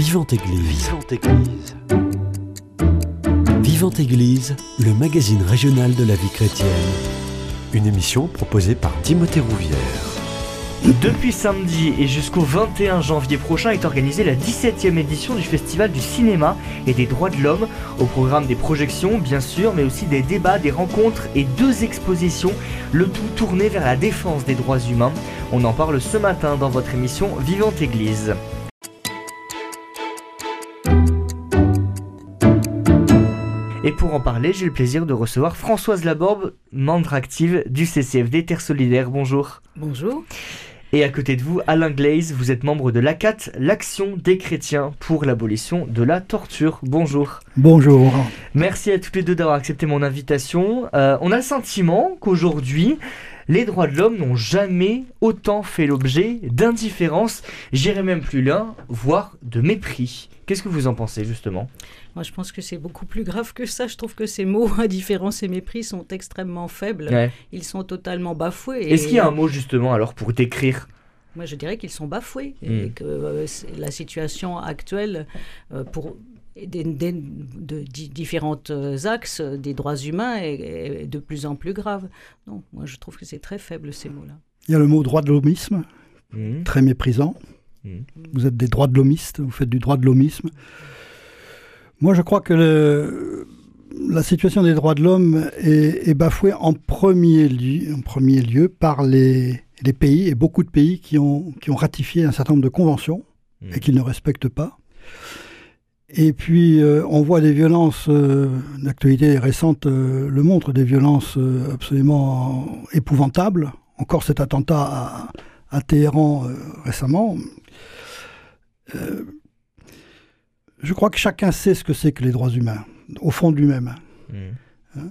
Vivante Église. Vivante Église. Vivante Église, le magazine régional de la vie chrétienne. Une émission proposée par Timothée Rouvière. Depuis samedi et jusqu'au 21 janvier prochain est organisée la 17e édition du Festival du cinéma et des droits de l'homme. Au programme des projections, bien sûr, mais aussi des débats, des rencontres et deux expositions, le tout tourné vers la défense des droits humains. On en parle ce matin dans votre émission Vivante Église. Et pour en parler, j'ai le plaisir de recevoir Françoise Laborde, membre active du CCFD Terre Solidaire. Bonjour. Bonjour. Et à côté de vous, Alain Glaze, vous êtes membre de l'ACAT, l'Action des chrétiens pour l'abolition de la torture. Bonjour. Bonjour. Merci à tous les deux d'avoir accepté mon invitation. Euh, on a le sentiment qu'aujourd'hui, les droits de l'homme n'ont jamais autant fait l'objet d'indifférence, j'irais même plus loin, voire de mépris. Qu'est-ce que vous en pensez justement? Moi, je pense que c'est beaucoup plus grave que ça. Je trouve que ces mots indifférence et mépris sont extrêmement faibles. Ouais. Ils sont totalement bafoués. Est-ce Et qu'il y a un mot justement alors pour décrire Moi, je dirais qu'ils sont bafoués et Mm. que euh, la situation actuelle, euh, pour des, des- de di- différents euh, axes des droits humains, est, est de plus en plus grave. Non, moi, je trouve que c'est très faible ces mots-là. Il y a le mot droit de l'homisme, Hmm. très méprisant. Mhm. Vous êtes des droits de l'homiste, vous faites du droit de l'homisme. Moi, je crois que le- la situation des droits de l'homme est, est bafouée en premier lieu, en premier lieu par les, les pays, et beaucoup de pays qui ont, qui ont ratifié un certain nombre de conventions Mhm. et qu'ils ne respectent pas. Et puis, euh, on voit des violences, euh, l'actualité récente euh, le montre, des violences euh, absolument épouvantables. Encore cet attentat à, à Téhéran euh, récemment. Je crois que chacun sait ce que c'est que les droits humains, au fond de lui-même. Hmm.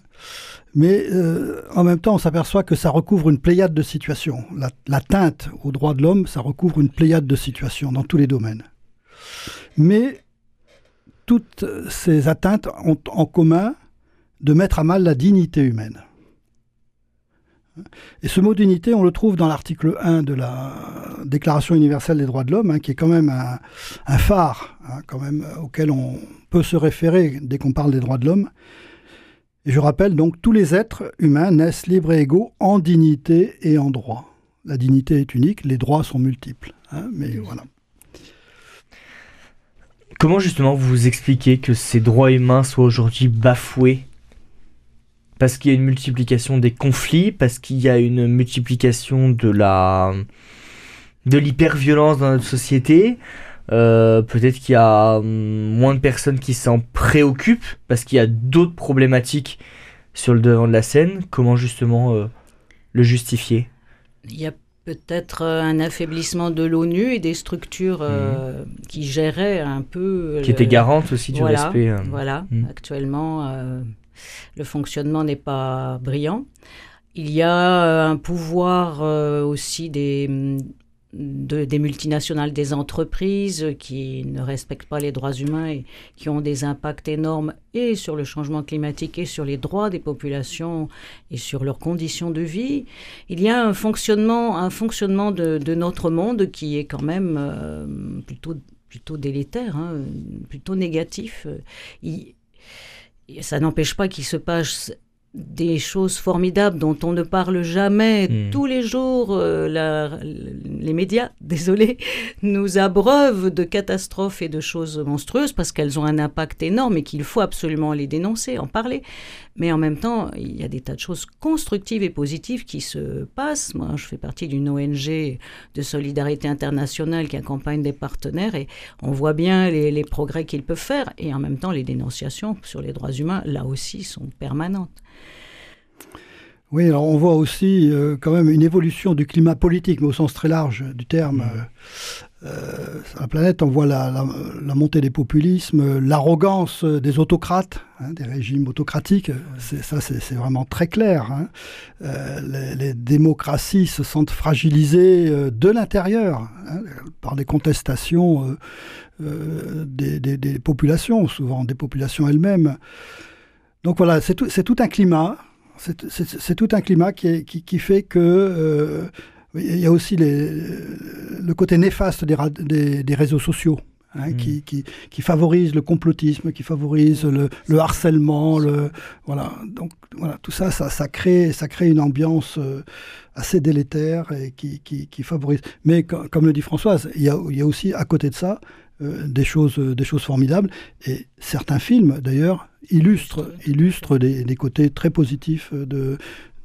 Mais euh, en même temps, on s'aperçoit que ça recouvre une pléiade de situations. La- L'atteinte aux droits de l'homme, ça recouvre une pléiade de situations dans tous les domaines. Mais toutes ces atteintes ont en commun de mettre à mal la dignité humaine. Et ce mot dignité, on le trouve dans l'article 1 de la Déclaration universelle des droits de l'homme, hein, qui est quand même un, phare hein, quand même, auquel on peut se référer dès qu'on parle des droits de l'homme. Et je rappelle donc, tous les êtres humains naissent libres et égaux en dignité et en droit. La dignité est unique, les droits sont multiples. hein, mais voilà. Comment justement vous expliquez que ces droits humains soient aujourd'hui bafoués Parce qu'il y a une multiplication des conflits, parce qu'il y a une multiplication de la de l'hyperviolence dans notre société. Euh, Peut-être qu'il y a hum, moins de personnes qui s'en préoccupent parce qu'il y a d'autres problématiques sur le devant de la scène. Comment justement euh, le justifier? Il y a peut-être euh, un affaiblissement de l'ONU et des structures euh, qui géraient un peu... Qui le- était garante aussi du voilà, respect. euh. Voilà, Mm. actuellement, euh, le fonctionnement n'est pas brillant. Il y a euh, un pouvoir euh, aussi des, de- des multinationales, des entreprises qui ne respectent pas les droits humains et qui ont des impacts énormes et sur le changement climatique et sur les droits des populations et sur leurs conditions de vie. Il y a un fonctionnement, un fonctionnement de, notre monde qui est quand même euh, plutôt, plutôt délétère, hein, plutôt négatif. Ça n'empêche pas qu'il se passe des choses formidables dont on ne parle jamais Mm. tous les jours. euh, la- les médias, désolé, nous abreuvent de catastrophes et de choses monstrueuses parce qu'elles ont un impact énorme et qu'il faut absolument les dénoncer, en parler. Mais en même temps, il y a des tas de choses constructives et positives qui se passent. Moi, je fais partie d'une ONG de solidarité internationale qui accompagne des partenaires et on voit bien les, les progrès qu'ils peuvent faire. Et en même temps, les dénonciations sur les droits humains, là aussi, sont permanentes. Oui, alors on voit aussi euh, quand même une évolution du climat politique, mais au sens très large du terme. Euh, euh, sur la planète, on voit la, la- la montée des populismes, l'arrogance des autocrates, hein, des régimes autocratiques. Ça, c'est, vraiment très clair. hein. Euh, les, les démocraties se sentent fragilisées de l'intérieur hein, par des contestations des, des- des populations, souvent des populations elles-mêmes. Donc voilà, c'est tout, c'est tout un climat. C'est, tout un climat qui, est- qui, qui fait que euh, il y a aussi les- le côté néfaste des, ra- des- des réseaux sociaux. Hein, qui, qui, qui, favorise le complotisme, qui favorise le, le, harcèlement, le voilà. Donc voilà, tout ça, ça, ça crée, ça crée une ambiance euh, assez délétère et qui, qui, qui favorise. Mais comme le dit Françoise, il y a, il y a aussi à côté de ça euh, des choses, des choses formidables. Et certains films, d'ailleurs, illustrent, illustrent des, côtés très positifs de,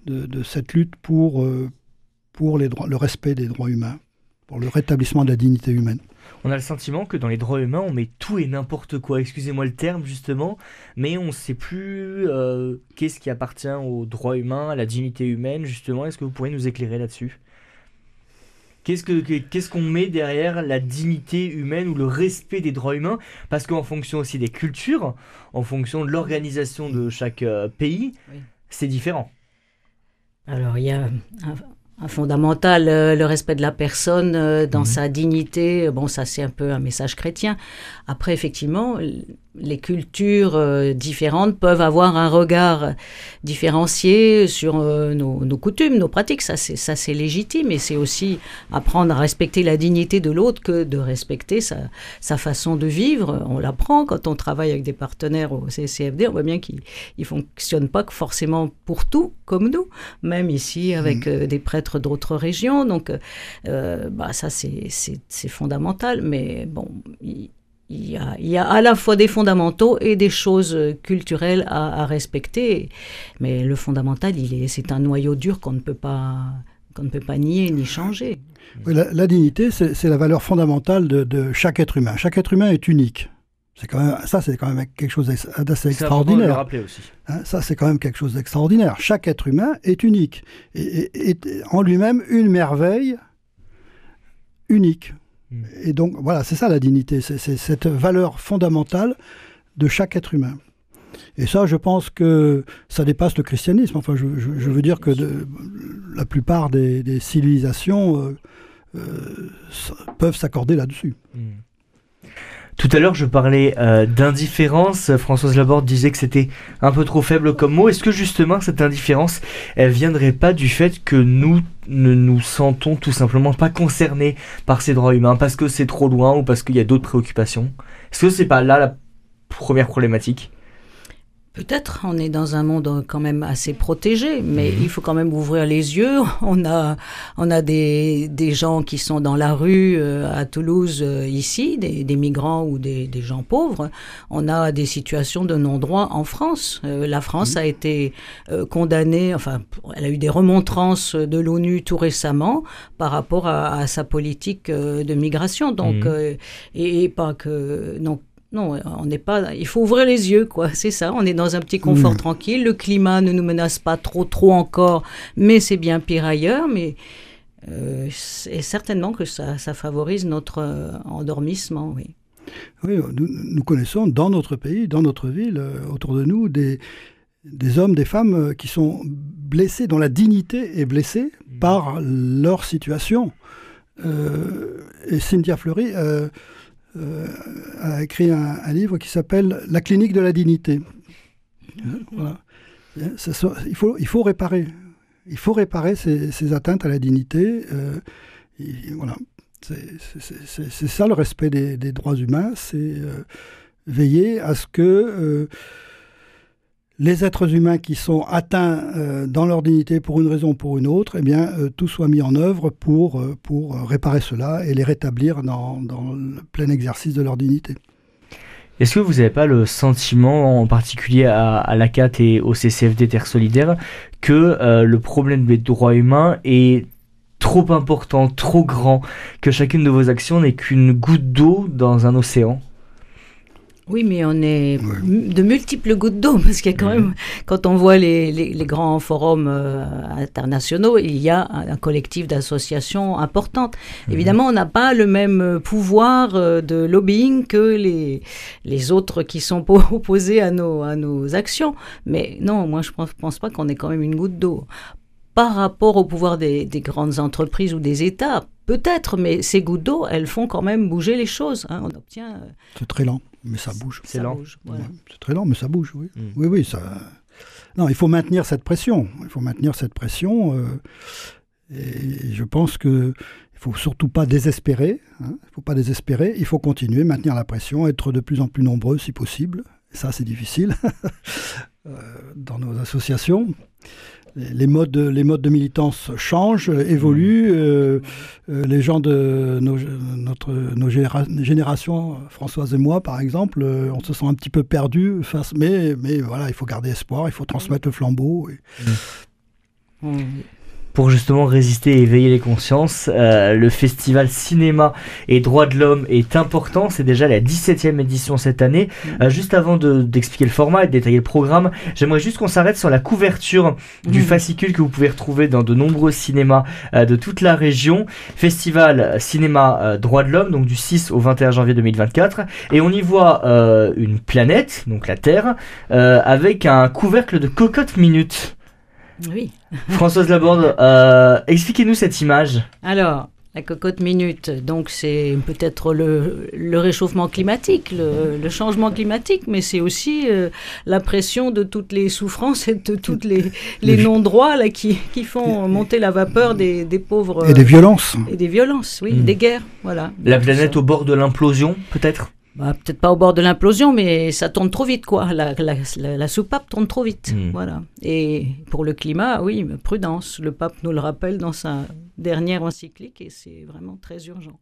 de, de cette lutte pour, euh, pour les droits, le respect des droits humains, pour le rétablissement de la dignité humaine on a le sentiment que dans les droits humains, on met tout et n'importe quoi. Excusez-moi le terme, justement, mais on ne sait plus euh, qu'est-ce qui appartient aux droits humains, à la dignité humaine, justement. Est-ce que vous pourriez nous éclairer là-dessus? Qu'est-ce qu'on met derrière la dignité humaine ou le respect des droits humains? Parce qu'en fonction aussi des cultures, en fonction de l'organisation de chaque euh, pays, c'est différent. Alors, il y a un fondamental, euh, le respect de la personne euh, dans mhm. sa dignité. Bon, ça c'est un peu un message chrétien. Après, effectivement, les cultures euh, différentes peuvent avoir un regard différencié sur euh, nos, coutumes, nos pratiques. Ça, c'est ça, c'est légitime, et c'est aussi apprendre à respecter la dignité de l'autre que de respecter sa, sa façon de vivre. On l'apprend quand on travaille avec des partenaires au CCFD. On voit bien qu'ils ne fonctionnent pas forcément pour tout comme nous, même ici avec mmh. euh, des prêtres d'autres régions. Donc, bah, ça, c'est fondamental. Mais bon, il y, a, il y, a, à la fois des fondamentaux et des choses culturelles à, à respecter. Mais le fondamental, il est, c'est un noyau dur qu'on ne peut pas, qu'on ne peut pas nier ni changer. Oui, la, la, dignité, c'est la valeur fondamentale de, de, chaque être humain. Chaque être humain est unique. C'est quand même, ça, c'est quand même quelque chose d'assez extraordinaire. Le rappeler aussi. Hein, ça, c'est quand même quelque chose d'extraordinaire. Chaque être humain est unique et en lui-même une merveille unique. Et donc, voilà, c'est ça la dignité, c'est cette valeur fondamentale de chaque être humain. Et ça, je pense que ça dépasse le christianisme. Enfin, je, veux dire que la plupart des, civilisations euh, euh, peuvent s'accorder là-dessus. Hmm. Tout à l'heure, je parlais euh, d'indifférence. Françoise Laborde disait que c'était un peu trop faible comme mot. Est-ce que justement cette indifférence, elle viendrait pas du fait que nous ne nous sentons tout simplement pas concernés par ces droits humains parce que c'est trop loin ou parce qu'il y a d'autres préoccupations? Est-ce que c'est pas là la première problématique? Peut-être, on est dans un monde quand même assez protégé, mais mhm. il faut quand même ouvrir les yeux. On a, on a des, des gens qui sont dans la rue euh, à Toulouse euh, ici, des, des, migrants ou des, des, gens pauvres. On a des situations de non-droit en France. Euh, la France mhm. a été condamnée, enfin, elle a eu des remontrances de l'ONU tout récemment par rapport à, à sa politique de migration. Donc, mhm. et, et, pas que, donc non, on n'est pas. Il faut ouvrir les yeux, quoi. C'est ça. On est dans un petit confort mmh. tranquille. Le climat ne nous menace pas trop, trop encore, mais c'est bien pire ailleurs. Mais euh, et certainement que ça, ça favorise notre euh, endormissement, oui. Oui, nous, connaissons dans notre pays, dans notre ville, euh, autour de nous, des, des hommes, des femmes qui sont blessés, dont la dignité est blessée mmh. par leur situation. et Cynthia Fleury euh, a écrit un, livre qui s'appelle La clinique de la dignité. Il, faut, il faut réparer. Il faut réparer ces, atteintes à la dignité. Euh, voilà. C'est ça le respect des, droits humains, c'est euh, veiller à ce que les êtres humains qui sont atteints euh, dans leur dignité pour une raison ou pour une autre, eh euh, tout soit mis en œuvre pour, euh, réparer cela et les rétablir dans, dans le plein exercice de leur dignité. Est-ce que vous n'avez pas le sentiment, en particulier à, à l'ACAT et au CCFD Terre Solidaire, que le problème des droits humains est trop important, trop grand, que chacune de vos actions n'est qu'une goutte d'eau dans un océan? Oui, mais on est de multiples gouttes d'eau, parce qu'il y a quand même, quand on voit les, les, les grands forums euh, internationaux, il y a un, un collectif d'associations importantes. Mhm. Évidemment, on n'a pas le même pouvoir euh, de lobbying que les, les autres qui sont opposés à nos, à nos actions. Mais non, moi, je ne pense, pense pas qu'on est quand même une goutte d'eau par rapport au pouvoir des, des, grandes entreprises ou des États, peut-être, mais ces gouttes d'eau, elles font quand même bouger les choses. Hein. On obtient. Euh, C'est très lent. Mais ça bouge. C'est lent. C'est très lent, mais ça bouge, oui. Mm. Oui, oui, ça. Non, il faut maintenir cette pression. Il faut maintenir cette pression. Euh, et je pense que il faut surtout pas désespérer. Hein, il faut pas désespérer. Il faut continuer, maintenir la pression, être de plus en plus nombreux si possible. ça, c'est difficile euh, dans nos associations les modes, les modes de militance changent, évoluent. Mmh. Euh, euh, les gens de nos, notre, nos générations, Françoise et moi par exemple, euh, on se sent un petit peu perdus face, mais, mais voilà, il faut garder espoir, il faut transmettre le flambeau. Mmh. Mmh pour justement résister et éveiller les consciences. Euh, le festival cinéma et droits de l'homme est important. C'est déjà la 17e édition cette année. Euh, juste avant d'expliquer le format et de détailler le programme, j'aimerais juste qu'on s'arrête sur la couverture du mmh. fascicule que vous pouvez retrouver dans de nombreux cinémas euh, de toute la région. Festival cinéma droits de l'homme, donc du 6 au 21 janvier 2024. Et on y voit une planète, donc la Terre, avec un couvercle de cocotte minute. Oui. Françoise Laborde, euh, expliquez-nous cette image. Alors, la cocotte minute, donc c'est peut-être le, réchauffement climatique, le, changement climatique, mais c'est aussi euh, la pression de toutes les souffrances et de tous les, les non-droits là, qui, qui, font monter la vapeur des, des, pauvres. Et des violences. Et des violences, oui, hmm. des guerres, voilà. La planète au bord de l'implosion, peut-être? Bah, peut-être pas au bord de l'implosion, mais ça tourne trop vite, quoi. La, la, soupape tourne trop vite. Hmm. Voilà. Et pour le climat, oui, prudence. Le pape nous le rappelle dans sa dernière encyclique et c'est vraiment très urgent.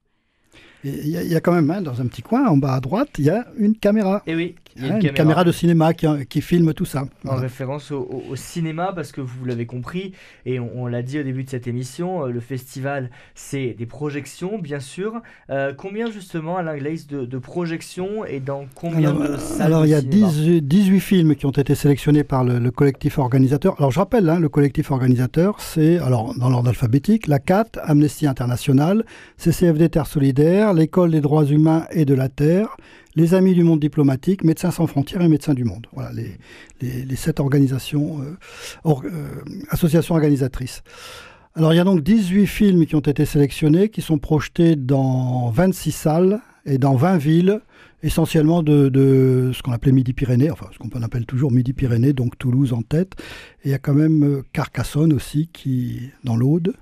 Il y, a quand même, hein, dans un petit coin, en bas à droite, il y a une caméra. Et eh oui, y a une, caméra. de cinéma qui, qui filme tout ça. En référence au, cinéma, parce que vous l'avez compris, et on, l'a dit au début de cette émission, euh, le festival, c'est des projections, bien sûr. Euh, combien justement, Alain Glaise, de, de, projections et dans combien alors, de salles Alors, il y a 18 films qui ont été sélectionnés par le, collectif organisateur. Alors, je rappelle, hein, le collectif organisateur, c'est, alors, dans l'ordre alphabétique, la CAT, Amnesty International, CCFD Terre Solidaire, l'École des droits humains et de la Terre, les Amis du monde diplomatique, Médecins sans frontières et Médecins du monde. Voilà les, sept organisations, euh, euh, associations organisatrices. Alors il y a donc 18 films qui ont été sélectionnés, qui sont projetés dans 26 salles et dans 20 villes, essentiellement de, ce qu'on appelait Midi-Pyrénées, enfin ce qu'on appelle toujours Midi-Pyrénées, donc Toulouse en tête. Et il y a quand même euh, Carcassonne aussi, qui dans l'Aude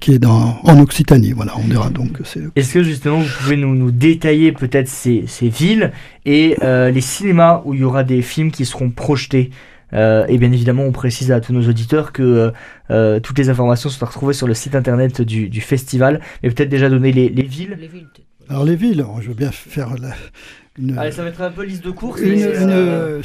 qui est dans, en Occitanie. Voilà, on dira donc. Est-ce que justement vous pouvez nous, nous détailler peut-être ces, ces, villes et euh, les cinémas où il y aura des films qui seront projetés? Euh, et bien évidemment, on précise à tous nos auditeurs que euh, toutes les informations sont retrouvées sur le site internet du, du festival, mais peut-être déjà donner les, les villes. Les villes Alors les villes, je veux bien faire la, Allez, ça va être un peu liste de courses. Une, euh,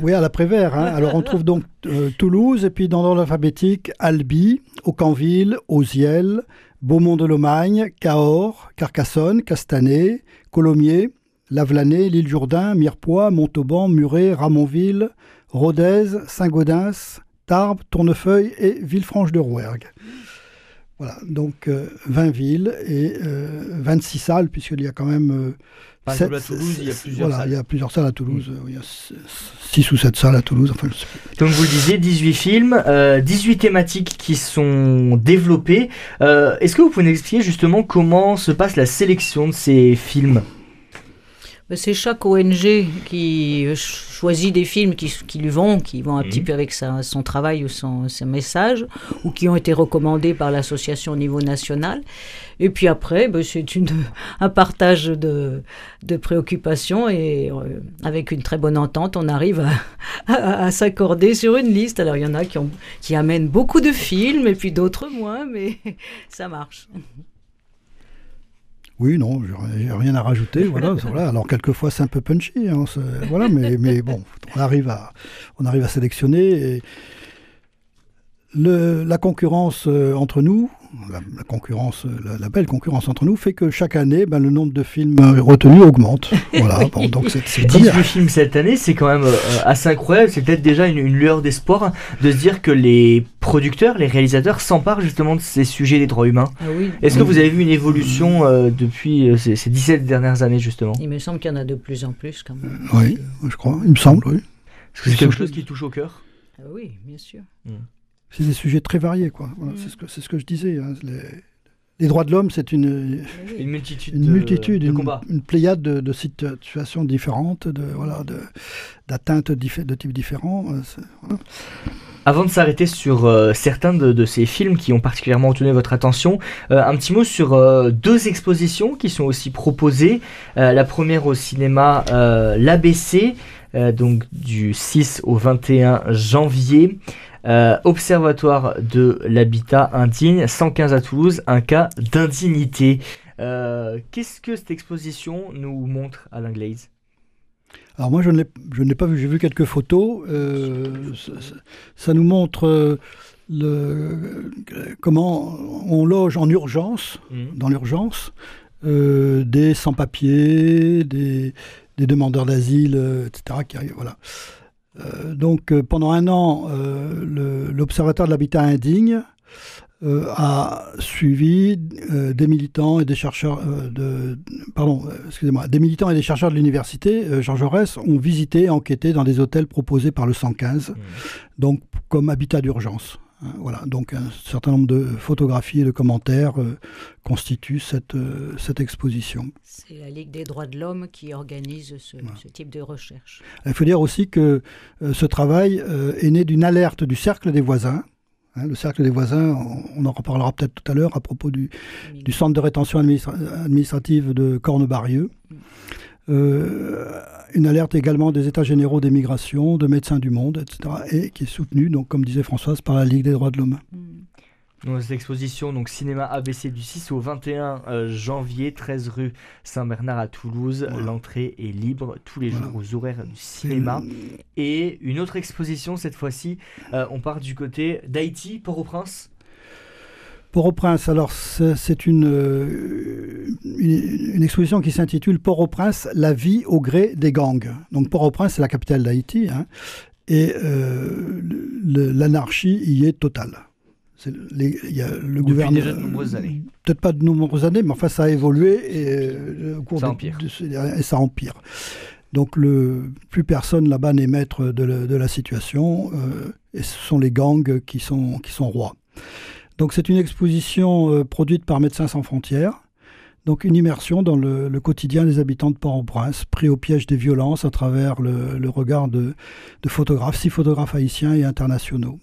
oui, à l'après-vert. Hein. Alors, on trouve donc euh, Toulouse, et puis dans l'ordre alphabétique, Albi, Aucanville, Auziel, Beaumont-de-Lomagne, Cahors, Carcassonne, Castanet, Colomiers, Lavelanet, l'île Jourdain, Mirepoix, Montauban, Muret, Ramonville, Rodez, Saint-Gaudens, Tarbes, Tournefeuille et Villefranche-de-Rouergue. Voilà, donc 20 euh, villes et 26 salles, puisqu'il y a quand même à Toulouse, il y a plusieurs voilà, salles. Il y a plusieurs salles à Toulouse. Mm. Il y a 6 ou 7 salles à Toulouse. Enfin, Donc vous le disiez, 18 films, euh, 18 thématiques qui sont développées. Euh, Est-ce que vous pouvez nous expliquer justement comment se passe la sélection de ces films? C'est chaque ONG qui choisit des films qui, qui lui vont, qui vont un petit mhm. peu avec sa, son travail ou son, ses messages, ou qui ont été recommandés par l'association au niveau national. Et puis après, ben, c'est un partage de, de préoccupations et euh, avec une très bonne entente, on arrive à, à, s'accorder sur une liste. Alors il y en a qui, ont, qui amènent beaucoup de films et puis d'autres moins, mais ça marche. Oui, non, j'ai rien à rajouter. Voilà, voilà. Alors quelquefois c'est un peu punchy, hein, voilà, mais, mais bon, on arrive à, on arrive à sélectionner. Et le, la concurrence euh, entre nous, la, concurrence, la, belle concurrence entre nous fait que chaque année, ben, le nombre de films retenus augmente. Voilà, donc c'est 18 films cette année, c'est quand même euh, assez incroyable. C'est peut-être déjà une, lueur d'espoir de se dire que les producteurs, les réalisateurs s'emparent justement de ces sujets des droits humains. Ah oui. Est-ce que vous avez vu une évolution euh, depuis euh, ces, 17 dernières années justement? Il me semble qu'il y en a de plus en plus quand même. oui, je crois, il me semble, oui. C'est quelque chose qui touche au cœur ah Oui, bien sûr. Hmm c'est des sujets très variés. Quoi. Mm. C'est ce, que, ce que je disais. Hein. Les, droits de l'homme, c'est une, une multitude, une, multitude, de, une, pléiade de, situations différentes, de, voilà, d'atteintes de, de types différents. Euh, Avant de s'arrêter sur euh, certains de, ces films qui ont particulièrement retenu votre attention, euh, un petit mot sur euh, deux expositions qui sont aussi proposées. la première au cinéma l'ABC, donc du 6 au 21 janvier. Observatoire de l'habitat indigne, 115 à Toulouse, un cas d'indignité. Qu'est-ce que cette exposition nous montre à l'anglaise alors moi, je ne l'ai pas vu, j'ai vu quelques photos. Euh, ça, nous montre euh, le, comment on loge en urgence, mmh. dans l'urgence, euh, des sans-papiers, des, demandeurs d'asile, etc. Qui arrivent, voilà. Donc pendant un an, l'Observatoire de l'habitat indigne euh, a suivi euh, des militants et des chercheurs euh, de pardon excusez-moi des militants et des chercheurs de l'université Jean Jaurès ont visité enquêté dans des hôtels proposés par le 115 mmh. donc comme habitat d'urgence voilà, donc un certain nombre de photographies et de commentaires constituent cette, cette exposition. C'est la Ligue des droits de l'homme qui organise ce, ce, type de recherche. Il faut dire aussi que ce travail est né d'une alerte du Cercle des voisins, Hein, le cercle des voisins, on, en reparlera peut-être tout à l'heure à propos du, centre de rétention administrative de Cornebarieux. Euh, une alerte également des États généraux des migrations, de Médecins du Monde, etc., et qui est soutenue, donc, comme disait Françoise, par la Ligue des droits de l'homme. Mm. Donc, cette exposition, donc cinéma ABC du 6 au 21 euh, janvier, 13 rue Saint-Bernard à Toulouse. L'entrée est libre tous les jours aux horaires du cinéma. Et une autre exposition, cette fois-ci, euh, on part du côté d'Haïti, Port-au-Prince. Port-au-Prince, alors c'est une, euh, une, exposition qui s'intitule Port-au-Prince, la vie au gré des gangs. Donc Port-au-Prince, c'est la capitale d'Haïti, hein, et l'anarchie y est totale il y a le gouvernement. déjà de nombreuses années. Peut-être pas de nombreuses années, mais enfin ça a évolué et, euh, au cours ça empire. et ça empire. Donc le, plus personne là-bas n'est maître de, la situation euh, et ce sont les gangs qui sont, qui sont rois. Donc c'est une exposition euh, produite par Médecins sans frontières. Donc une immersion dans le, quotidien des habitants de Port-au-Prince, pris au piège des violences à travers le, regard de, de, photographes, six photographes haïtiens et internationaux.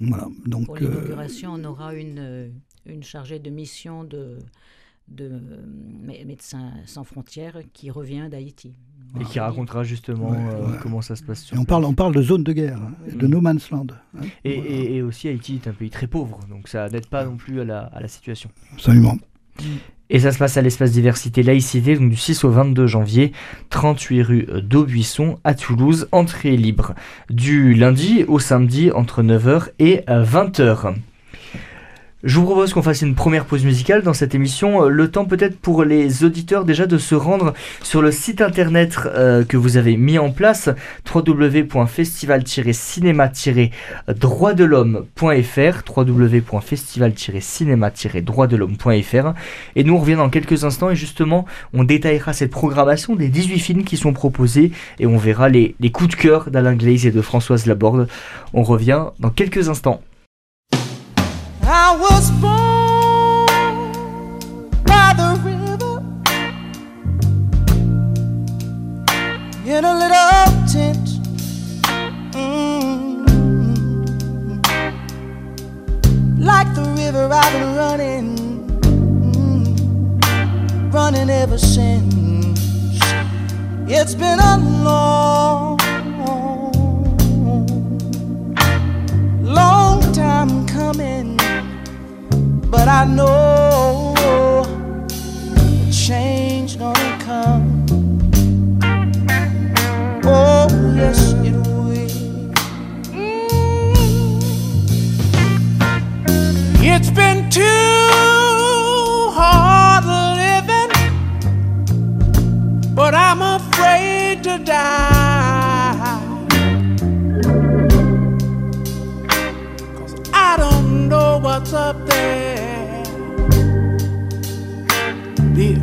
Voilà, donc, Pour l'inauguration, on aura une, euh, une chargée de mission de, de Médecins sans frontières qui revient d'Haïti. Et qui racontera justement euh, comment ça se passe. on, parle, on parle de zone de guerre, hein, de no man's land. Hein. et, et, aussi Haïti est un pays très pauvre, donc ça n'aide pas non plus à la, à la situation. Absolument. Mm. Et ça se passe à l'espace diversité laïcité, donc du 6 au 22 janvier, 38 rue d'Aubuisson à Toulouse, entrée libre, du lundi au samedi entre 9h et 20h. Je vous propose qu'on fasse une première pause musicale dans cette émission. Euh, le temps peut-être pour les auditeurs déjà de se rendre sur le site internet euh, que vous avez mis en place www.festival-cinéma-droitdelhomme.fr www.festival-cinéma-droitdelhomme.fr Et nous on revient dans quelques instants et justement on détaillera cette programmation des 18 films qui sont proposés et on verra les, les coups de cœur d'Alain Glaise et de Françoise Laborde. On revient dans quelques instants. I was born by the river in a little tent. Mm-hmm. Like the river, I've been running, mm-hmm. running ever since. It's been a long, long time coming but I know change gonna come.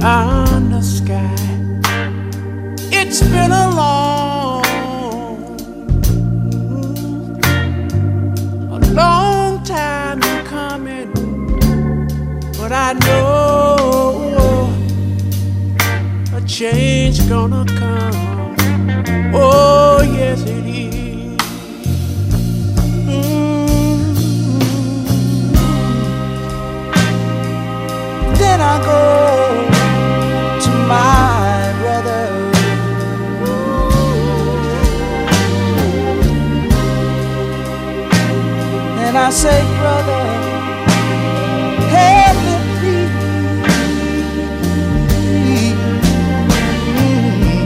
Beyond the sky. It's been a long, a long time coming, but I know a change gonna come. Oh, yes, it is. Say, brother, help me please. Mm-hmm.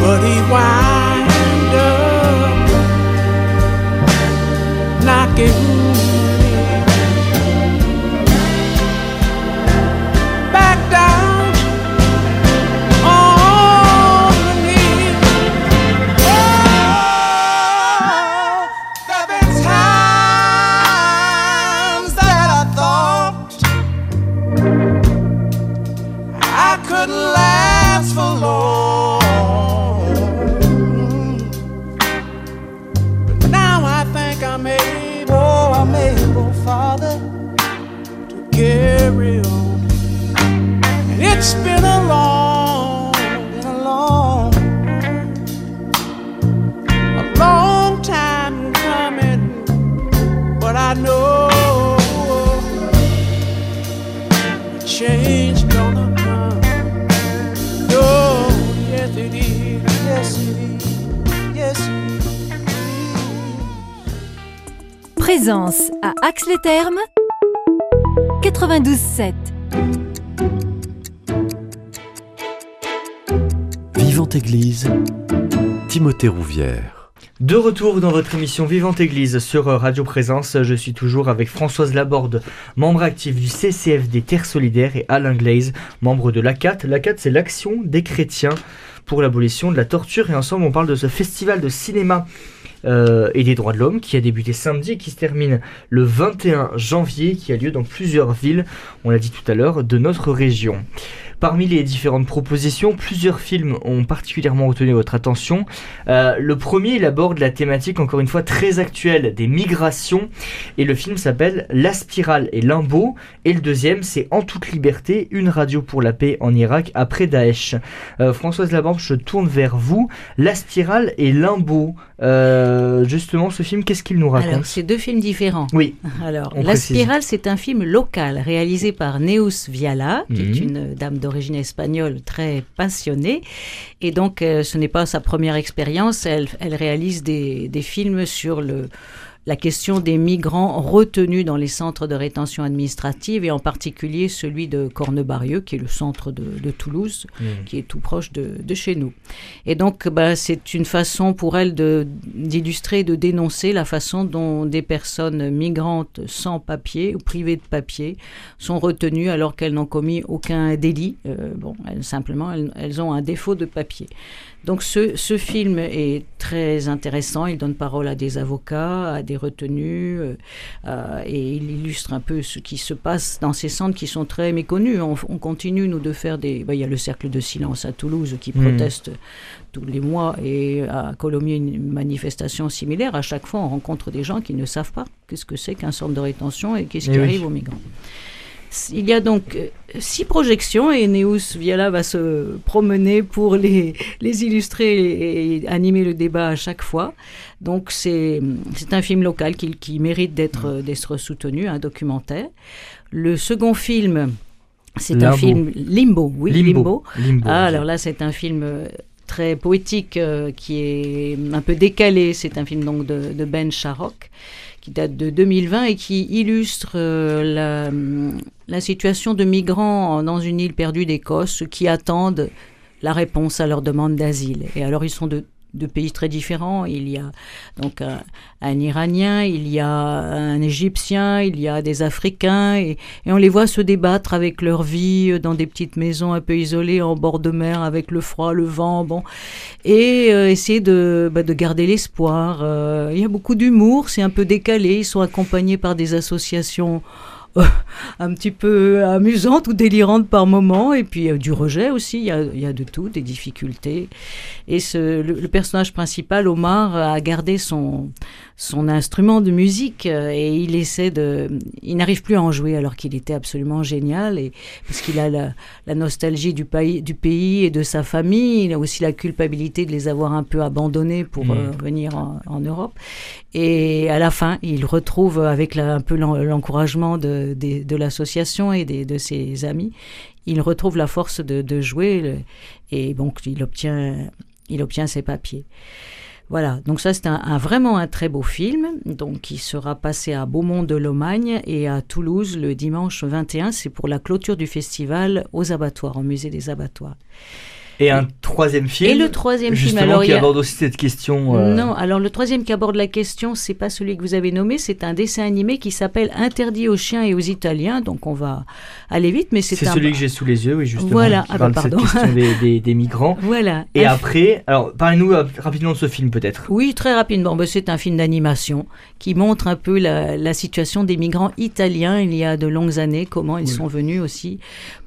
But he wind à Axe-les-Thermes 92.7. Vivante Église, Timothée Rouvière. De retour dans votre émission Vivante Église sur Radio Présence, je suis toujours avec Françoise Laborde, membre actif du CCFD Terre Solidaire et Alain Glaze, membre de l'ACAT. L'ACAT c'est l'Action des chrétiens pour l'abolition de la torture et ensemble on parle de ce festival de cinéma euh, et des droits de l'homme qui a débuté samedi et qui se termine le 21 janvier qui a lieu dans plusieurs villes, on l'a dit tout à l'heure, de notre région. Parmi les différentes propositions, plusieurs films ont particulièrement retenu votre attention. Euh, le premier, il aborde la thématique, encore une fois, très actuelle des migrations. Et le film s'appelle La spirale et Limbo. Et le deuxième, c'est En toute liberté, une radio pour la paix en Irak après Daesh. Euh, Françoise Laborde, je tourne vers vous. La spirale et Limbo. Euh, justement, ce film, qu'est-ce qu'il nous raconte Alors, c'est deux films différents. Oui, Alors, La précise. Spirale, c'est un film local réalisé par Neus Viala, qui est Mhm. une dame d'origine espagnole très passionnée. Et donc, euh, ce n'est pas sa première expérience. Elle, elle réalise des, des films sur le, la question des migrants retenus dans les centres de rétention administrative et en particulier celui de Cornebarieux, qui est le centre de, de Toulouse, qui est tout proche de, de chez nous. Et donc, bah, c'est une façon pour elle de- d'illustrer, de, dénoncer la façon dont des personnes migrantes sans papier ou privées de papier sont retenues alors qu'elles n'ont commis aucun délit. Euh, bon, elles, simplement, elles, elles ont un défaut de papier. Donc ce, ce film est très intéressant. Il donne parole à des avocats, à des retenus, euh, euh, et il illustre un peu ce qui se passe dans ces centres qui sont très méconnus. On, on continue, nous, de faire des... bah, il y a le Cercle de silence à Toulouse qui Mhm. proteste tous les mois, et à Colomiers, une manifestation similaire. À chaque fois, on rencontre des gens qui ne savent pas qu'est-ce que c'est qu'un centre de rétention et qu'est-ce Eh qui oui. arrive aux migrants. Il y a donc euh, six projections et Neus Viala va se promener pour les, les illustrer et, et animer le débat à chaque fois. Donc c'est un film local qui, qui mérite d'être euh, d'être soutenu, un documentaire. Le second film, c'est un film Limbo, oui, Limbo. Limbo. Ah, alors là, c'est un film euh, très poétique euh, qui est un peu décalé. C'est un film donc de, de Ben Sharrock qui date de 2020 et qui illustre euh, la, la situation de migrants dans une île perdue d'Écosse qui attendent la réponse à leur demande d'asile. Et alors, ils sont de de pays très différents. Il y a donc un, Iranien, il y a un Égyptien, il y a des Africains, et, on les voit se débattre avec leur vie euh, dans des petites maisons un peu isolées en bord de mer avec le froid, le vent, bon, et euh, essayer de, bah, de garder l'espoir. Euh, il y a beaucoup d'humour, c'est un peu décalé. Ils sont accompagnés par des associations un petit peu amusantes ou délirantes par moment, et puis euh, du rejet aussi. Il y, a, il y a de tout, des difficultés. Et ce, le, le personnage principal, Omar, a gardé son, son instrument de musique euh, et il essaie de. Il n'arrive plus à en jouer alors qu'il était absolument génial et parce qu'il a la, la nostalgie du pays, du pays et de sa famille. Il a aussi la culpabilité de les avoir un peu abandonnés pour Mm. euh, venir en, en Europe. Et à la fin, il retrouve avec la- un peu l'en- l'encouragement de, de, de, de l'association et des, de ses amis, il retrouve la force de, de jouer le- et donc il obtient, il obtient ses papiers. Voilà, donc ça c'est un, vraiment un très beau film, donc qui sera passé à Beaumont de Lomagne et à Toulouse le dimanche 21. C'est pour la clôture du festival aux abattoirs, au musée des abattoirs. Et un troisième film. Et le troisième film, justement, alors qui a- aborde aussi cette question. euh, Non, alors le troisième qui aborde la question, c'est pas celui que vous avez nommé, c'est un dessin animé qui s'appelle Interdit aux chiens et aux Italiens. Donc on va aller vite, mais c'est C'est un. celui que j'ai sous les yeux, oui, justement. Voilà, qui ah parle bah, de cette pardon. question des, des- des migrants. Voilà. Et après, alors parlez-nous euh, rapidement de ce film peut-être. Oui, très rapidement. Ben, c'est un film d'animation qui montre un peu la, la situation des migrants italiens il y a de longues années, comment ils Oui. sont venus aussi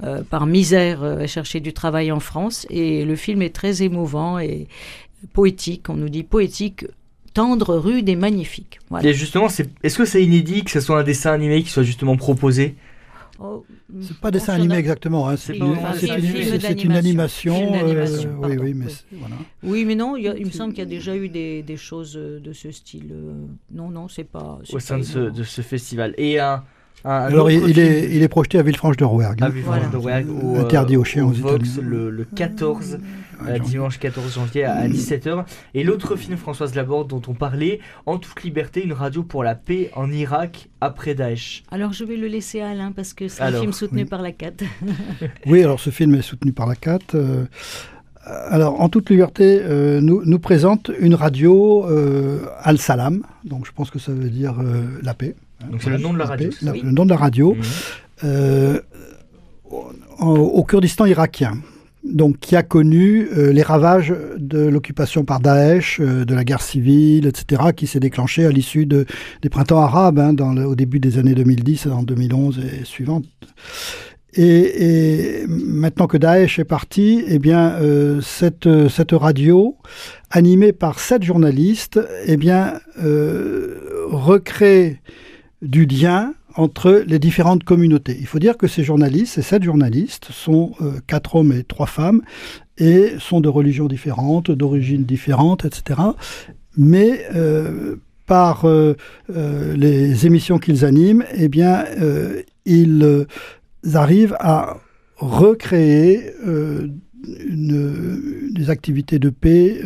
euh, par misère euh, chercher du travail en France. Et le film est très émouvant et poétique. On nous dit poétique, tendre, rude et magnifique. Voilà. Et justement, est-ce que c'est inédit que ce soit un dessin animé qui soit justement proposé? Oh, C'est pas dessin animé a- exactement, hein, c'est une, animation. Euh, oui, mais oui. c'est- voilà. Oui, mais non, il, y a- il me semble qu'il y a déjà eu des, des choses euh, de ce style. euh, Non, non, c'est pas. au sein pas de ce, évident. de ce festival Et un, un- Alors, autre il, est, il est projeté à Villefranche-de-Rouergue. Ah hein. Voilà. euh, Interdit aux chiens au aux Vox Italiens. le, le 14, Ouais, euh, dimanche 14 janvier à, 17h. Et l'autre film, Françoise Laborde, dont on parlait, En toute liberté, une radio pour la paix en Irak après Daesh. Alors, je vais le laisser à Alain parce que c'est un film soutenu oui. par la CAT. Oui, alors ce film est soutenu par la CAT. euh, alors, en toute liberté, euh, nous, nous présente une radio euh, Al-Salam, donc je pense que ça veut dire euh, la paix. Donc c'est le nom de la radio, Le nom de la radio, Mhm. euh, au, au Kurdistan irakien. Donc, qui a connu euh, les ravages de l'occupation par Daesh, euh, de la guerre civile, etc., qui s'est déclenchée à l'issue de, des printemps arabes, hein, dans le- au début des années 2010, en 2011 et suivantes. Et, et maintenant que Daesh est parti, eh bien, euh, cette, cette radio, animée par sept journalistes, eh bien, recrée du lien entre les différentes communautés. Il faut dire que ces journalistes, ces sept journalistes, sont euh, quatre hommes et trois femmes, et sont de religions différentes, d'origines différentes, etc. Mais euh, par euh, les émissions qu'ils animent, eh bien, ils arrivent à recréer des activités de paix,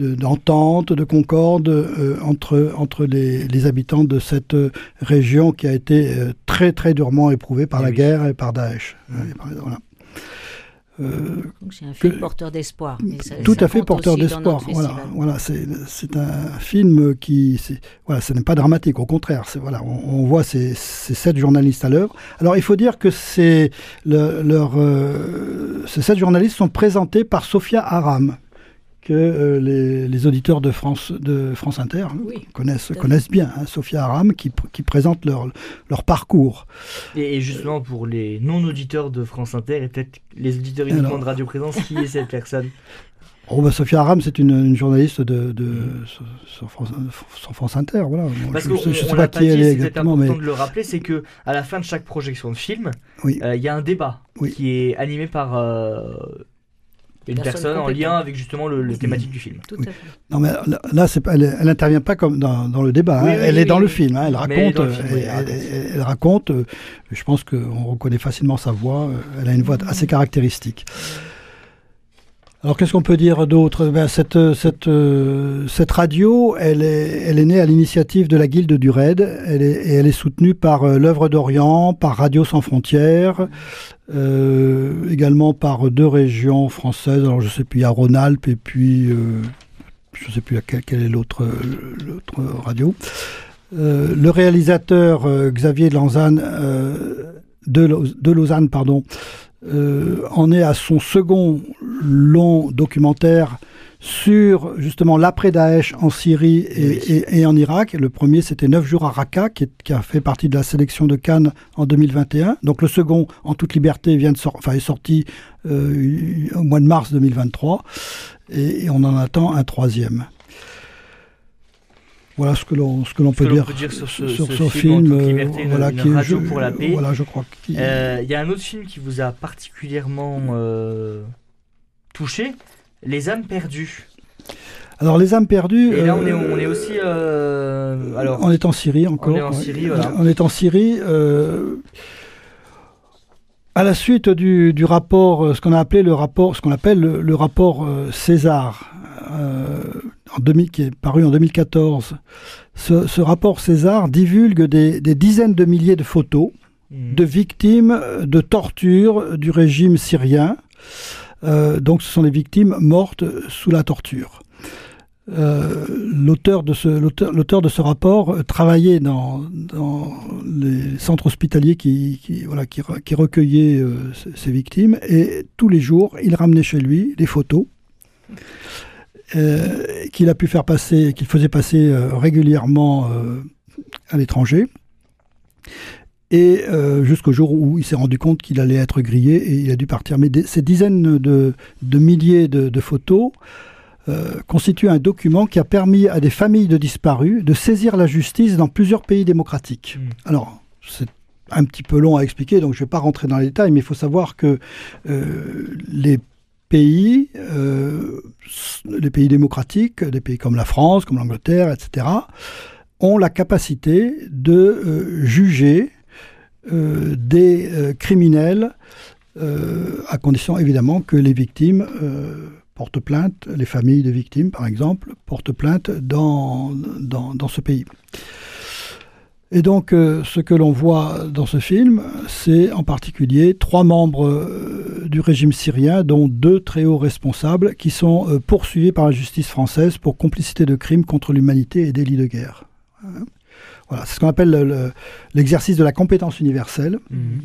de- d'entente, de, concorde euh, entre, entre les, les habitants de cette euh, région qui a été euh, très très durement éprouvée par Eh la oui. guerre et par Daesh. Voilà. Euh, Donc, c'est un film Que- porteur d'espoir. Tout ça à fait porteur d'espoir. Voilà, voilà, c'est c'est un film qui, voilà, ce n'est pas dramatique, au contraire. Voilà, on, on voit ces, ces sept journalistes à l'œuvre. Alors il faut dire que c'est le- leur, euh, ces sept journalistes sont présentés par Sophia Aram, que euh, les, les auditeurs de France de France Inter Oui. connaissent bien. hein, Sophia Aram qui, pr- qui présente leur leur parcours. Et, et justement, pour les non-auditeurs de France Inter et peut-être les auditeurs uniquement Alors. de Radio Présence, qui est cette personne Oh, bah, Sophia Aram, c'est une, une journaliste de, de sur, sur France, sur France Inter. Voilà. Bon, Parce je sais, je sais pas qui elle est exactement, important mais de le rappeler, c'est que à la fin de chaque projection de film, euh, Oui. il y a un débat Oui. qui est animé par euh, une Personne personne en lien avec justement le, le thématique du film. Tout Oui. à fait. Non, mais là, là, c'est pas- elle, elle intervient pas comme dans, dans le débat. Oui, hein. oui, elle oui, est dans oui, le film. hein. Elle raconte. dans le euh, film, elle, oui, elle elle- elle- elle raconte. euh, Je pense qu'on reconnaît facilement sa voix. euh, Elle a une voix assez caractéristique. Alors qu'est-ce qu'on peut dire d'autre? Ben, cette, cette, euh, cette radio, elle est, elle est née à l'initiative de la Guilde du RAID elle est, et elle est soutenue par euh, l'œuvre d'Orient, par Radio Sans Frontières, euh, également par deux régions françaises. Alors je sais plus, il y a Rhône-Alpes et puis euh, je ne sais plus laquelle, quelle est l'autre radio. Euh, le réalisateur euh, Xavier Lanzane, de, Lau- de Lausanne, pardon, euh, en est à son second long documentaire sur justement l'après-Daesh en Syrie et, Oui. et- et en Irak. Le premier, c'était 9 jours à Raqqa, qui, est- qui a fait partie de la sélection de Cannes en 2021. Donc le second, En toute liberté, vient de sor- enfin, est sorti euh, au mois de mars 2023. Et, et on en attend un troisième. Voilà ce que l'on ce que l'on peut dire peut dire sur ce- sur ce ce film, euh, liberté, voilà, qui est- radio je- pour la paix. Voilà, je crois. Euh, Il y a un autre film qui vous a particulièrement euh, touché, Les âmes perdues. Alors les âmes perdues. Et là, on est, on est aussi. alors, on est en Syrie encore. On est en. Syrie, voilà. On est en Syrie. à la suite du, du rapport, ce qu'on a appelé le rapport, ce qu'on appelle le, le rapport César, euh, en 2000 qui est paru en 2014. Ce, ce rapport César divulgue des, des dizaines de milliers de photos Mhm. de victimes de torture du régime syrien. Euh, donc, ce sont des victimes mortes sous la torture. Euh, l'auteur de ce l'auteur l'auteur de ce rapport euh, travaillait dans, dans les centres hospitaliers qui, qui, voilà qui, re- qui recueillaient euh, ces victimes et tous les jours il ramenait chez lui des photos euh, qu'il a pu faire passer qu'il faisait passer euh, régulièrement euh, à l'étranger et jusqu'au jour où il s'est rendu compte qu'il allait être grillé et il a dû partir. Mais des- ces dizaines de, de milliers de, de photos constituent un document qui a permis à des familles de disparus de saisir la justice dans plusieurs pays démocratiques. Mm. Alors, c'est un petit peu long à expliquer, donc je ne vais pas rentrer dans les détails, mais il faut savoir que euh, les euh, les pays démocratiques, des pays comme la France, comme l'Angleterre, etc., ont la capacité de euh, juger euh, des criminels, à condition évidemment que les victimes portent plainte, les familles de victimes par exemple, portent plainte dans, dans, dans ce pays. Et donc euh, ce que l'on voit dans ce film, c'est en particulier trois membres euh, du régime syrien, dont deux très hauts responsables, qui sont euh, poursuivis par la justice française pour complicité de crimes contre l'humanité et délits de guerre. Hein. Voilà, c'est ce qu'on appelle le- le- l'exercice de la compétence universelle. Mhm.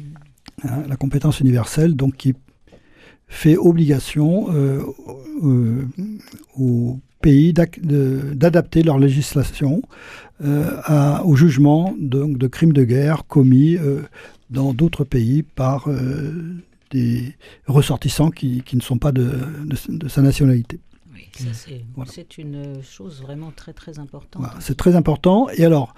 Hein, la compétence universelle, donc qui fait obligation aux pays de- d'adapter leur législation euh, à- au jugement donc, de crimes de guerre commis euh, dans d'autres pays par euh, des ressortissants qui, qui ne sont pas de, de- de sa nationalité. Oui, c'est Voilà. une chose vraiment très très importante. Voilà, c'est très important. Et alors,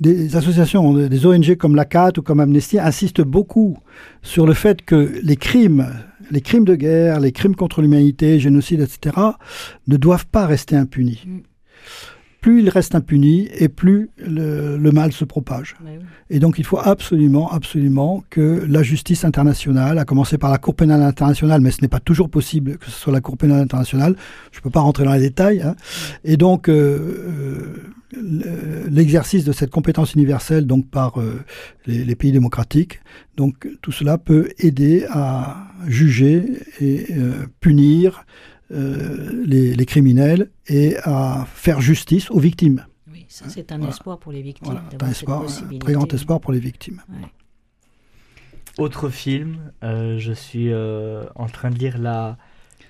des associations, des ONG comme la CAT ou comme Amnesty insistent beaucoup sur le fait que les crimes, les crimes de guerre, les crimes contre l'humanité, génocide, etc., ne doivent pas rester impunis. Mm. Plus ils restent impunis et plus le, le mal se propage. Oui. Et donc il faut absolument, absolument que la justice internationale, à commencer par la Cour pénale internationale, mais ce n'est pas toujours possible que ce soit la Cour pénale internationale, je ne peux pas rentrer dans les détails, hein. et donc euh, euh, l'exercice de cette compétence universelle donc par euh, les, les pays démocratiques, donc tout cela peut aider à juger et euh, punir euh, les, les criminels et à faire justice aux victimes. Oui, ça c'est un Voilà. espoir pour les victimes. Voilà, un, espoir, un très grand espoir pour les victimes. Ouais. Autre film, euh, je suis euh, en train de lire la,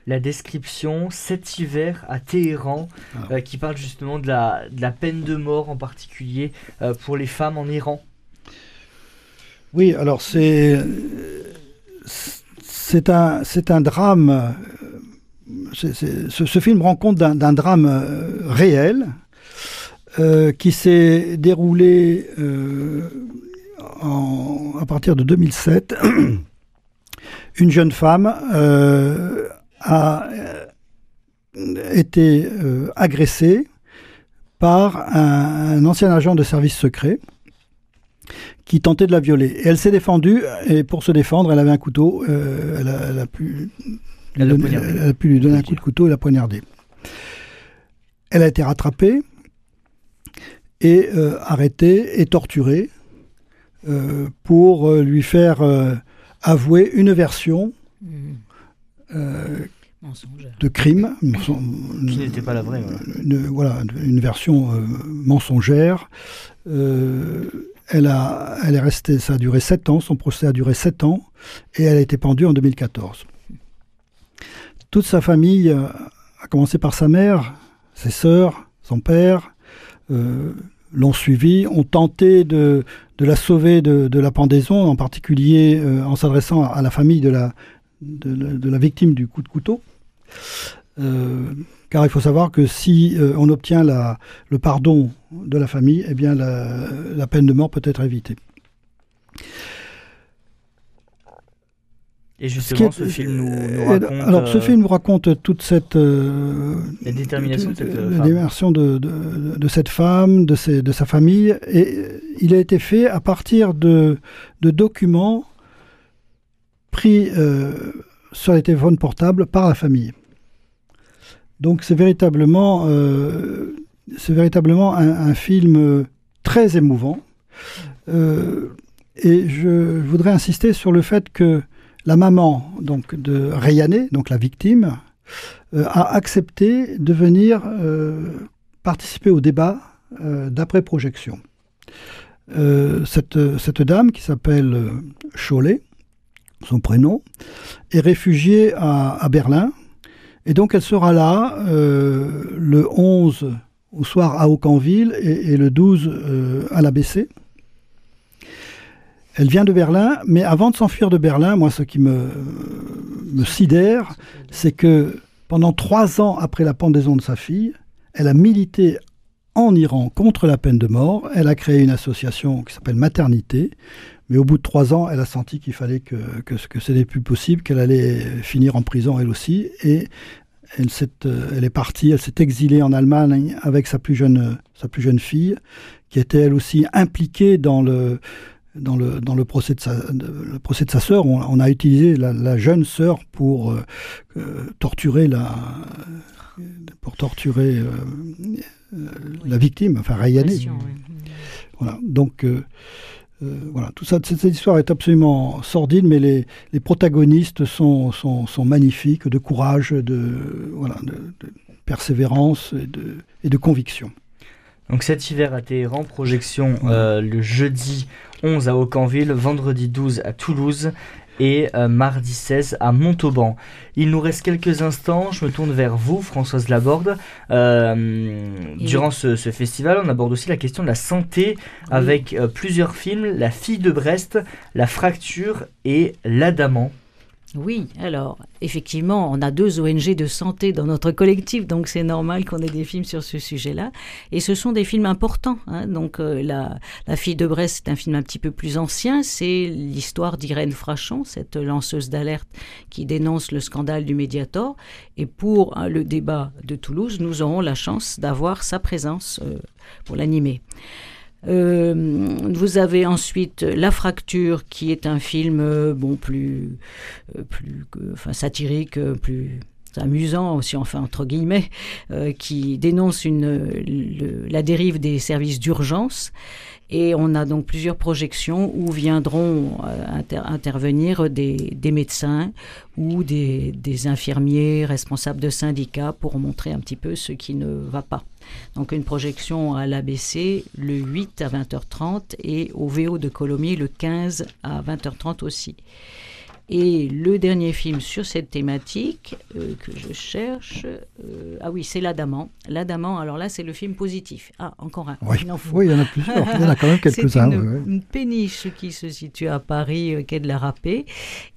la description Cet hiver à Téhéran, Ah. euh, qui parle justement de la, de la peine de mort en particulier euh, pour les femmes en Iran. Oui, alors c'est c'est un c'est un drame. euh, ce, film rend compte d'un drame euh, réel euh, qui s'est déroulé à partir de 2007. Une jeune femme a été agressée par un, un ancien agent de service secret qui tentait de la violer. Et elle s'est défendue, et pour se défendre, elle avait un couteau, euh, elle, a, elle a pu, lui Elle donner- poignardé. elle a pu lui donner un coup de couteau et la poignarder. Elle a été rattrapée et euh, arrêtée et torturée euh, pour lui faire avouer une version Mensongère. de crime, Qui n'était pas la vraie, voilà. une, voilà, une version mensongère. Euh, elle, a, elle est restée, ça a duré sept ans, son procès a duré sept ans, et elle a été pendue en 2014. Toute sa famille, euh, à commencer par sa mère, ses sœurs, son père, euh, l'ont suivie, ont tenté de, la sauver de, la pendaison, en particulier euh, en s'adressant à la famille de la victime du coup de couteau. Euh, car il faut savoir que si euh, on obtient la, le pardon de la famille, eh bien la, la peine de mort peut être évitée. Et justement, est- ce film nous, raconte. alors, ce euh, film nous raconte toute cette euh, La détermination de cette, femme. de, de- de cette femme, de, ses- de sa famille, et il a été fait à partir de, de documents pris euh, sur les téléphones portables par la famille. Donc c'est véritablement, euh, véritablement un, film euh, très émouvant. Euh, et je voudrais insister sur le fait que la maman donc de Rayane, donc la victime, euh, a accepté de venir euh, participer au débat d'après-projection. Cette, cette dame qui s'appelle Cholet, son prénom, est réfugiée à Berlin. Et donc elle sera là euh, le 11 au soir à Aucanville et, le 12 euh, à l'ABC. Elle vient de Berlin, mais avant de s'enfuir de Berlin, moi ce qui me sidère, c'est que pendant trois ans après la pendaison de sa fille, elle a milité en Iran contre la peine de mort. Elle a créé une association qui s'appelle Maternité. Mais au bout de trois ans, elle a senti qu'il fallait que, que, que ce n'était plus possible, qu'elle allait finir en prison elle aussi. Et elle, euh, elle est partie, elle s'est exilée en Allemagne avec sa plus jeune, sa plus jeune fille, qui était elle aussi impliquée dans le, dans le, dans le procès de sa, le procès de sa sœur. On, on a utilisé la, la jeune sœur pour euh, euh, torturer la, pour torturer euh, euh, la victime, enfin Rayane. Oui. Voilà. Donc voilà, tout ça, cette, cette histoire est absolument sordide, mais les, les protagonistes sont, sont, sont magnifiques, de courage, de, voilà, de, de persévérance et de, et de conviction. Donc cet hiver à Téhéran, projection euh, le jeudi 11 à Aucanville, vendredi 12 à Toulouse et euh, mardi 16 à Montauban. Il nous reste quelques instants, je me tourne vers vous, Françoise Laborde. Euh, durant ce, ce festival, on aborde aussi la question de la santé avec euh, plusieurs films, La fille de Brest, La fracture et L'Adamant. Oui, alors effectivement, on a deux ONG de santé dans notre collectif, donc c'est normal qu'on ait des films sur ce sujet-là. Et ce sont des films importants. hein. Donc euh, la, la fille de Brest, c'est un film un petit peu plus ancien. C'est l'histoire d'Irène Frachon, cette lanceuse d'alerte qui dénonce le scandale du Mediator. Et pour hein, le débat de Toulouse, nous aurons la chance d'avoir sa présence euh, pour l'animer. Euh, vous avez ensuite La Fracture, qui est un film euh, bon plus, euh, plus enfin satirique, euh, plus amusant aussi, enfin entre guillemets, qui dénonce une, le- la dérive des services d'urgence. Et on a donc plusieurs projections où viendront euh, inter- intervenir des, des médecins ou des, des infirmiers responsables de syndicats pour montrer un petit peu ce qui ne va pas. Donc une projection à l'ABC le 8 à 20h30 et au VO de Colomiers le 15 à 20h30 aussi. Et le dernier film sur cette thématique euh, que je cherche, euh, ah oui, c'est L'Adamant. L'Adamant, alors là, c'est le film positif. Ah, encore un. Oui. Il en faut. oui, il y en a plusieurs. Il y en a quand même C'est quelques-uns. une, ouais, ouais. une péniche qui se situe à Paris, euh, quai de la Râpée,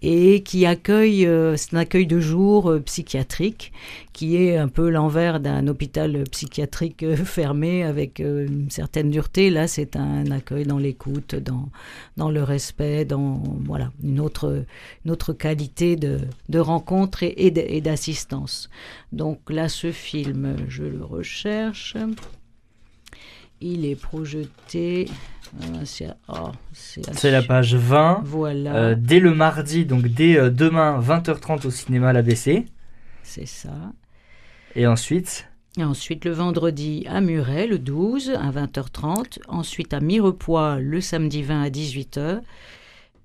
et qui accueille, euh, c'est un accueil de jour psychiatrique, qui est un peu l'envers d'un hôpital psychiatrique euh, fermé avec euh, une certaine dureté. Là, c'est un accueil dans l'écoute, dans, dans le respect, dans voilà, une autre, une autre qualité de, de rencontre et, d'assistance. Donc là, ce film, je le recherche. Il est projeté. euh, c'est oh, c'est la page 20. Voilà, euh, dès le mardi, donc dès demain 20h30 au cinéma l'ABC. c'est ça. Et ensuite, Et ensuite, le vendredi à Muret, le 12 à 20h30. Ensuite, à Mirepoix, le samedi 20 à 18h.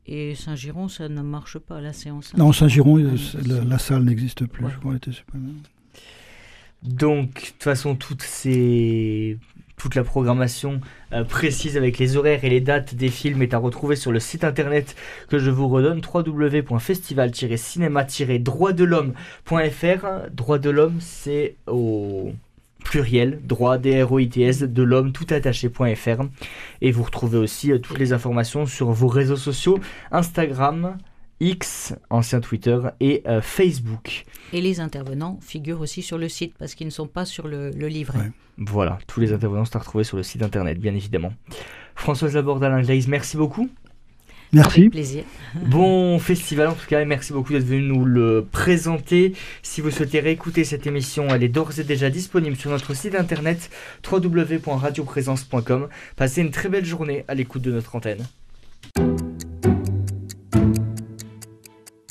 Et Saint-Giron, ça ne marche pas, la séance. Non, Saint-Giron, Ah, euh, c'est- la, la salle n'existe plus. Ouais. Je crois, elle était supprimée. Donc, de toute façon, toutes ces... toute la programmation euh, précise avec les horaires et les dates des films est à retrouver sur le site internet que je vous redonne www.festival-cinéma-droit-de-l'homme.fr. Droit de l'homme, c'est au pluriel, droit D-R-O-I-T-S, de l'homme, tout attaché.fr. Et vous retrouvez aussi euh, toutes les informations sur vos réseaux sociaux Instagram, X, ancien Twitter, et euh, Facebook. Et les intervenants figurent aussi sur le site parce qu'ils ne sont pas sur le, le livret. Ouais. Voilà, tous les intervenants sont à retrouver sur le site internet, bien évidemment. Françoise Laborde, Alain Glaise, merci beaucoup. Merci. Avec plaisir. Bon festival en tout cas et merci beaucoup d'être venu nous le présenter. Si vous souhaitez réécouter cette émission, elle est d'ores et déjà disponible sur notre site internet www.radioprésence.com. Passez une très belle journée à l'écoute de notre antenne.